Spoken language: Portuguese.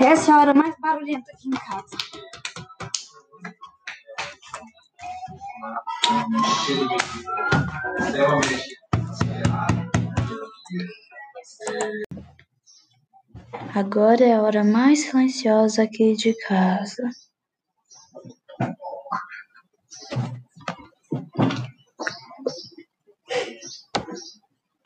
É essa é a hora mais barulhenta aqui em casa. Agora é a hora mais silenciosa aqui de casa.